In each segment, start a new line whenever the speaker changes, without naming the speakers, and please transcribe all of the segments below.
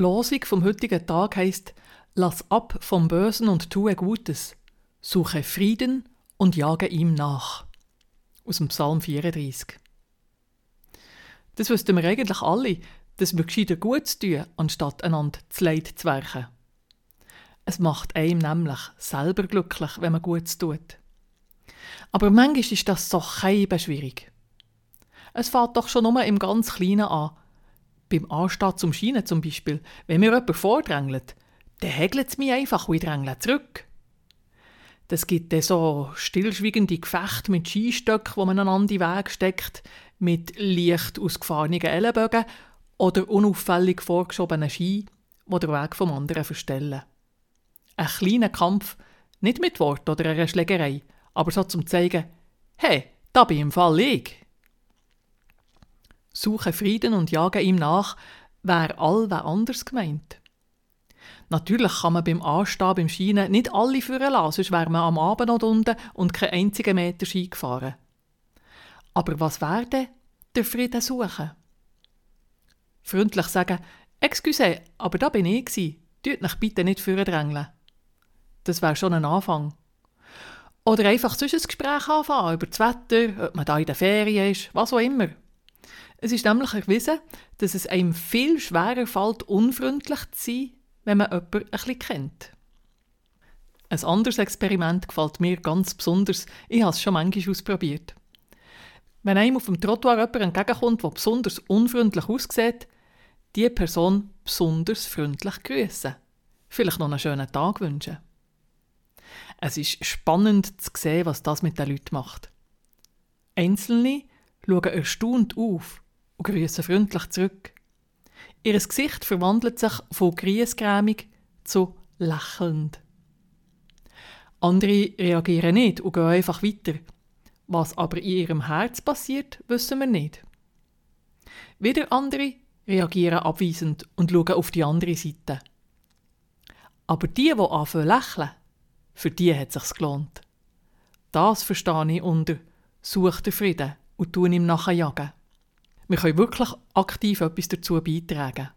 Losung vom heutigen Tag heißt: Lass ab vom Bösen und tue Gutes. Suche Frieden und jage ihm nach. Aus dem Psalm 34. Das wüssten wir eigentlich alle, dass wir gescheiter Gutes tun, anstatt einander zu Leid zu werken. Es macht einem nämlich selber glücklich, wenn man Gutes tut. Aber manchmal ist das so schwierig. Es fällt doch schon nur im ganz Kleinen an. Beim Anstehen zum Schienen zum Beispiel, wenn mir jemand vordrängelt, dann hägelt es mich einfach und ich zurück. Das gibt dann so stillschweigende Gefechte mit Skistöcken, wo man einander in den Weg steckt, mit leicht ausgefahrenen Ellenbögen oder unauffällig vorgeschobenen Ski, die den Weg vom anderen verstellen. Ein kleiner Kampf, nicht mit Wort oder einer Schlägerei, aber so zum zeigen, hey, da bin im Fall ich. Suche Frieden und jage ihm nach, wäre allwe anders gemeint. Natürlich kann man beim Anstehen beim Schienen nicht alle führen lassen, sonst wäre man am Abend noch unten und kein einziger Meter Ski gefahren. Aber was wäre denn der Frieden suchen? Freundlich sagen, Excuse, aber da bin ich gsi. Tut mich bitte nicht drängeln. Das wäre schon ein Anfang. Oder einfach sonst ein Gespräch anfangen über das Wetter, ob man da in der Ferien ist, was auch immer. Es ist nämlich erwiesen, dass es einem viel schwerer fällt, unfreundlich zu sein, wenn man jemanden ein bisschen kennt. Ein anderes Experiment gefällt mir ganz besonders. Ich habe es schon manchmal ausprobiert. Wenn einem auf dem Trottoir jemand entgegenkommt, der besonders unfreundlich aussieht, die Person besonders freundlich grüßen. Vielleicht noch einen schönen Tag wünschen. Es ist spannend zu sehen, was das mit den Leuten macht. Einzelne schauen erstaunt auf und grüßen freundlich zurück. Ihr Gesicht verwandelt sich von griesgrämig zu lächelnd. Andere reagieren nicht und gehen einfach weiter. Was aber in ihrem Herz passiert, wissen wir nicht. Wieder andere reagieren abweisend und schauen auf die andere Seite. Aber die, die anfangen lächeln, für die hat es sich gelohnt. Das verstehe ich unter «Such den Frieden und tun ihm nachher jagen». Wir können wirklich aktiv etwas dazu beitragen.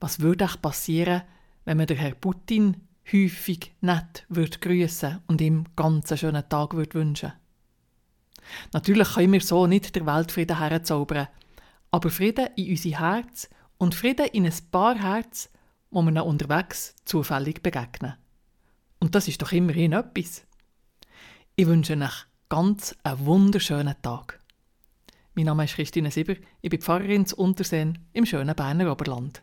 Was würde echt passieren, wenn man den Herrn Putin häufig nett würde grüßen und ihm ganz einen schönen Tag würde wünschen? Natürlich können wir so nicht der Weltfrieden herzaubern, aber Frieden in unser Herz und Frieden in ein paar Herz, wo wir unterwegs zufällig begegnen. Und das ist doch immerhin etwas. Ich wünsche euch ganz einen wunderschönen Tag. Mein Name ist Christine Sieber, ich bin Pfarrerin zu Unterseen im schönen Berner Oberland.